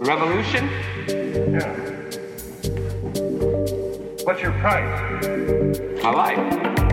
Revolution? Yeah. What's your price? My life.